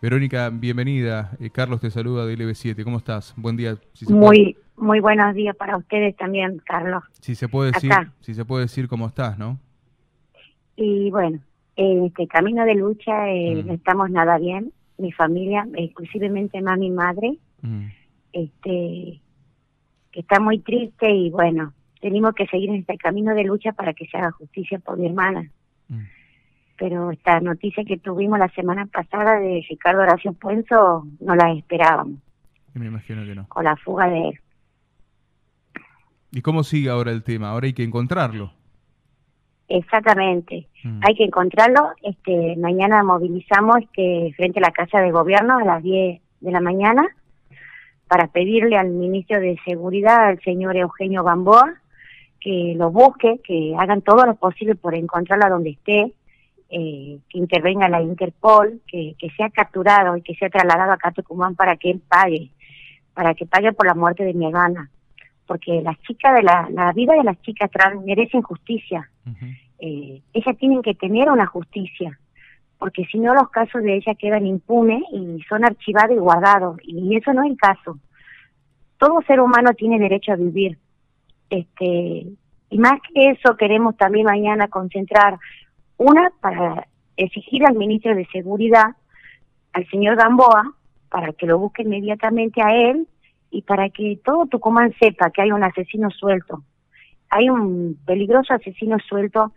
Verónica, bienvenida. Eh, Carlos te saluda de LB7. ¿Cómo estás? Buen día. muy, muy buenos días para ustedes también, Carlos. Si se puede decir, si se puede decir cómo estás, ¿no? Y bueno, en este camino de lucha eh, mm. no estamos nada bien. Mi familia, exclusivamente mami y madre, mm. este, que está muy triste y bueno, tenemos que seguir en este camino de lucha para que se haga justicia por mi hermana. Mm pero esta noticia que tuvimos la semana pasada de Ricardo Horacio Puenzo no la esperábamos. Me imagino que no. Con la fuga de él. ¿Y cómo sigue ahora el tema? Ahora hay que encontrarlo. Exactamente. Mm. Hay que encontrarlo. Este, mañana movilizamos este, frente a la Casa de Gobierno a las 10 de la mañana para pedirle al ministro de Seguridad, al señor Eugenio Gamboa, que lo busque, que hagan todo lo posible por encontrarla donde esté, eh, que intervenga la Interpol, que, que sea capturado y que sea trasladado a Tucumán para que él pague, para que pague por la muerte de mi hermana. Porque las chicas de la, la vida de las chicas trans merecen justicia. eh, ellas tienen que tener una justicia, porque si no los casos de ellas quedan impunes y son archivados y guardados, y eso no es el caso. Todo ser humano tiene derecho a vivir. Este, y más que eso queremos también mañana concentrar una, para exigir al ministro de Seguridad, al señor Gamboa, para que lo busque inmediatamente a él y para que todo Tucumán sepa que hay un asesino suelto. Hay un peligroso asesino suelto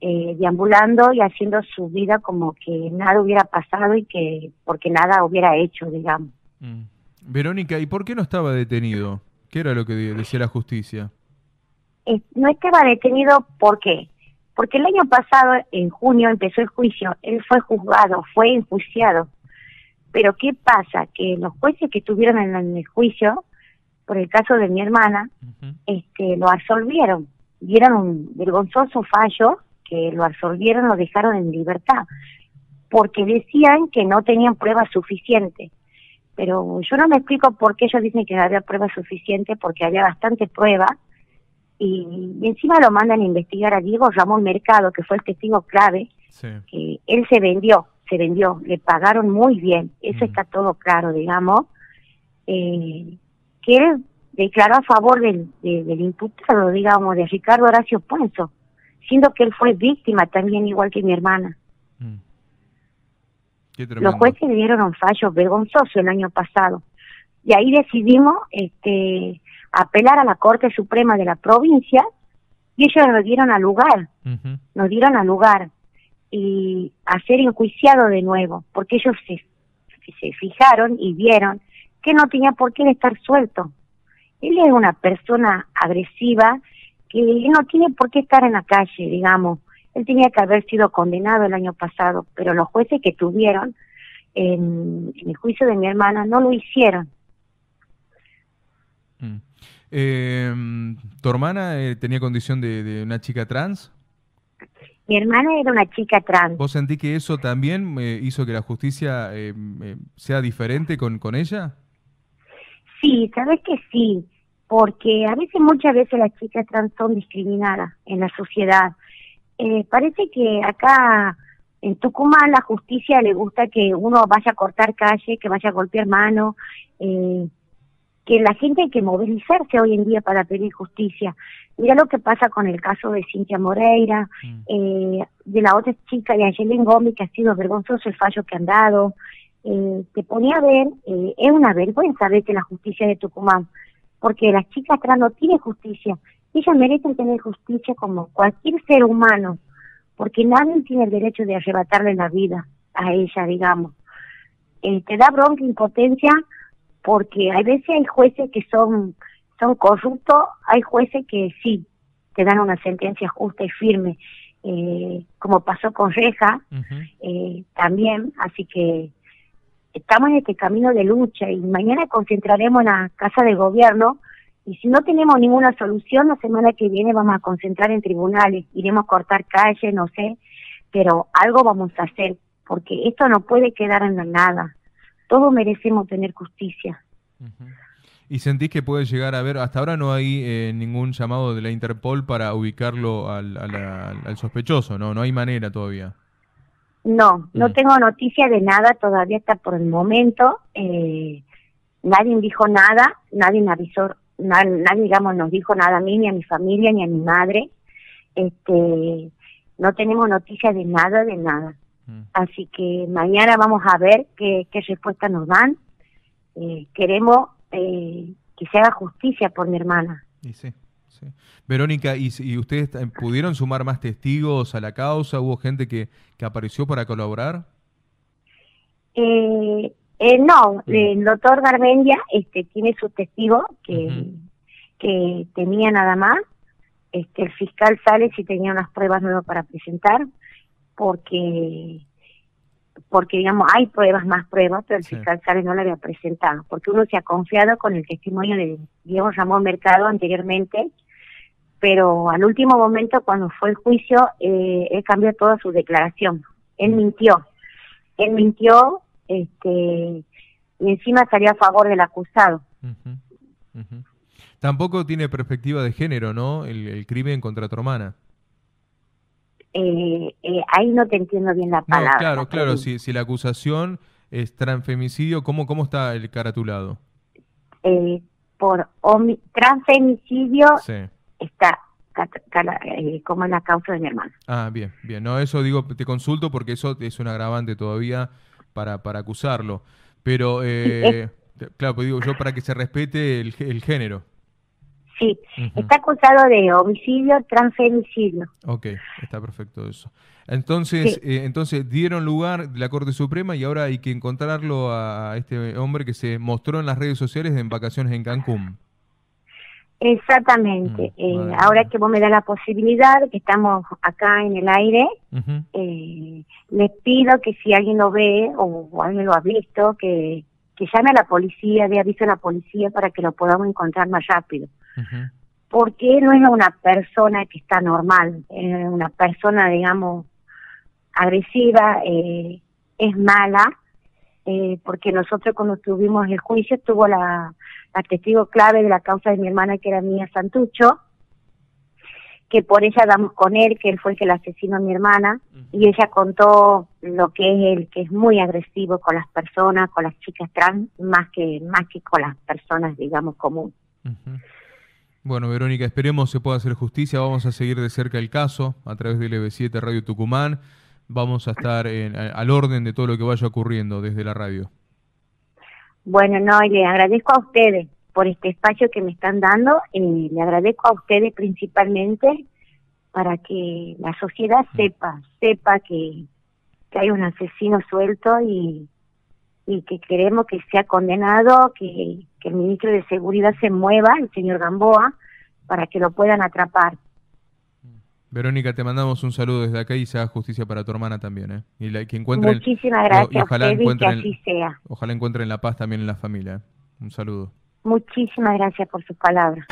eh, deambulando y haciendo su vida como que nada hubiera pasado y que porque nada hubiera hecho, digamos. Mm. Verónica, ¿y por qué no estaba detenido? ¿Qué era lo que decía la justicia? no estaba detenido porque porque el año pasado, en junio, empezó el juicio, él fue juzgado, fue enjuiciado. Pero ¿qué pasa? Que los jueces que estuvieron en el juicio, por el caso de mi hermana, este, lo absolvieron. Dieron un vergonzoso fallo que lo absolvieron, lo dejaron en libertad, porque decían que no tenían pruebas suficientes. Pero yo no me explico por qué ellos dicen que no había pruebas suficientes, porque había bastante pruebas y, encima lo mandan a investigar a Diego Ramón Mercado, que fue el testigo clave, que él se vendió, se vendió, le pagaron muy bien, eso está todo claro, digamos, eh, que él declaró a favor del, del imputado, digamos, de Ricardo Horacio Puenzo, siendo que él fue víctima también, igual que mi hermana. Mm. Los jueces dieron un fallo vergonzoso el año pasado. Y ahí decidimos este, apelar a la Corte Suprema de la provincia y ellos nos dieron al lugar, nos dieron al lugar y a ser enjuiciado de nuevo, porque ellos se, se fijaron y vieron que no tenía por qué estar suelto. Él es una persona agresiva que no tiene por qué estar en la calle, digamos. Él tenía que haber sido condenado el año pasado, pero los jueces que tuvieron en, el juicio de mi hermana no lo hicieron. Mm. Eh, ¿Tu hermana eh, tenía condición de, una chica trans? Mi hermana era una chica trans. ¿Vos sentí que eso también eh, hizo que la justicia eh, sea diferente con, con ella? Sí, sabes que sí, porque a veces, muchas veces las chicas trans son discriminadas en la sociedad. parece que acá en Tucumán la justicia le gusta que uno vaya a cortar calle, que vaya a golpear mano, eh, que la gente hay que movilizarse hoy en día para pedir justicia. Mira lo que pasa con el caso de Cintia Moreira, mm. eh, de la otra chica de Angelín Gómez, que ha sido vergonzoso el fallo que han dado. Eh, te ponía a ver, eh, es una vergüenza ver que la justicia de Tucumán, porque las chicas trans no tienen justicia. Ellas merecen tener justicia como cualquier ser humano, porque nadie tiene el derecho de arrebatarle la vida a ella, digamos. Eh, te da bronca, impotencia, porque hay veces hay jueces que son son corruptos, hay jueces que sí te dan una sentencia justa y firme, eh, como pasó con Reja eh, también, así que estamos en este camino de lucha y mañana concentraremos en la Casa de Gobierno y si no tenemos ninguna solución, la semana que viene vamos a concentrar en tribunales, iremos a cortar calles, no sé, pero algo vamos a hacer, porque esto no puede quedar en la nada todos merecemos tener justicia. ¿Y sentís que puede llegar a ver, hasta ahora no hay eh, ningún llamado de la Interpol para ubicarlo al, al, sospechoso, ¿no? No hay manera todavía. No, no Mm. tengo noticia de nada todavía hasta por el momento. Eh, nadie dijo nada, nadie me avisó, na- nadie, digamos, nos dijo nada a mí, ni a mi familia, ni a mi madre. Este, no tenemos noticia de nada, de nada. Mm. Así que mañana vamos a ver qué, qué respuesta nos dan. Eh, queremos eh, que se haga justicia por mi hermana. Y sí, sí. Verónica, ¿y, y ustedes eh, pudieron sumar más testigos a la causa? ¿Hubo gente que, que apareció para colaborar? Eh, eh, no, Mm. el doctor Garmendia este, tiene su testigo que, que tenía nada más. Este, el fiscal sale si tenía unas pruebas nuevas para presentar, porque porque digamos hay pruebas más pruebas, pero el Sí. fiscal sale no la había presentado, porque uno se ha confiado con el testimonio de Diego Ramón Mercado anteriormente, pero al último momento cuando fue el juicio eh, él cambió toda su declaración, él mintió, él mintió, este y encima salió a favor del acusado. Tampoco tiene perspectiva de género, ¿no? El, el crimen contra tu hermana. Eh, eh, ahí no te entiendo bien la No, palabra. claro, claro. Si, si la acusación es transfemicidio, ¿cómo, cómo está el caratulado? Eh, por transfemicidio Sí. está eh, como la causa de mi hermano. Ah, bien, bien. No, eso digo, te consulto porque eso es un agravante todavía para, para acusarlo. Pero, eh, claro, pues digo yo para que se respete el género. Sí, está acusado de homicidio, transfemicidio. Ok, está perfecto eso. Entonces, Sí. eh, entonces dieron lugar la Corte Suprema y ahora hay que encontrarlo a, este hombre que se mostró en las redes sociales en vacaciones en Cancún. Exactamente. Mm, Eh, ahora que vos me das la posibilidad, que estamos acá en el aire, eh, les pido que si alguien lo ve o, o alguien lo ha visto, que, que llame a la policía, dé aviso a la policía para que lo podamos encontrar más rápido. Porque no es una persona que está normal, es una persona, digamos, agresiva, eh, es mala, eh, porque nosotros cuando tuvimos el juicio estuvo la, la testigo clave de la causa de mi hermana que era Mía Santucho, que por ella damos con él, que él fue el que la asesinó a mi hermana, y ella contó lo que es él, que es muy agresivo con las personas, con las chicas trans, más que, más que con las personas, digamos, comunes. Ujú. Bueno, Verónica, esperemos se pueda hacer justicia. Vamos a seguir de cerca el caso a través del LB7 Radio Tucumán. Vamos a estar en- a- al orden de todo lo que vaya ocurriendo desde la radio. Bueno, no, y le agradezco a ustedes por este espacio que me están dando, y le agradezco a ustedes principalmente para que la sociedad sepa, sepa que, que hay un asesino suelto y, y que queremos que sea condenado, que, que el ministro de Seguridad se mueva, el señor Gamboa, para que lo puedan atrapar. Verónica, te mandamos un saludo desde acá y se haga justicia para tu hermana también. ¿eh? Y la, que encuentren, Muchísimas gracias ojalá y que encuentren- así sea. ojalá encuentren la paz también en la familia. ¿eh? Un saludo. Muchísimas gracias por sus palabras.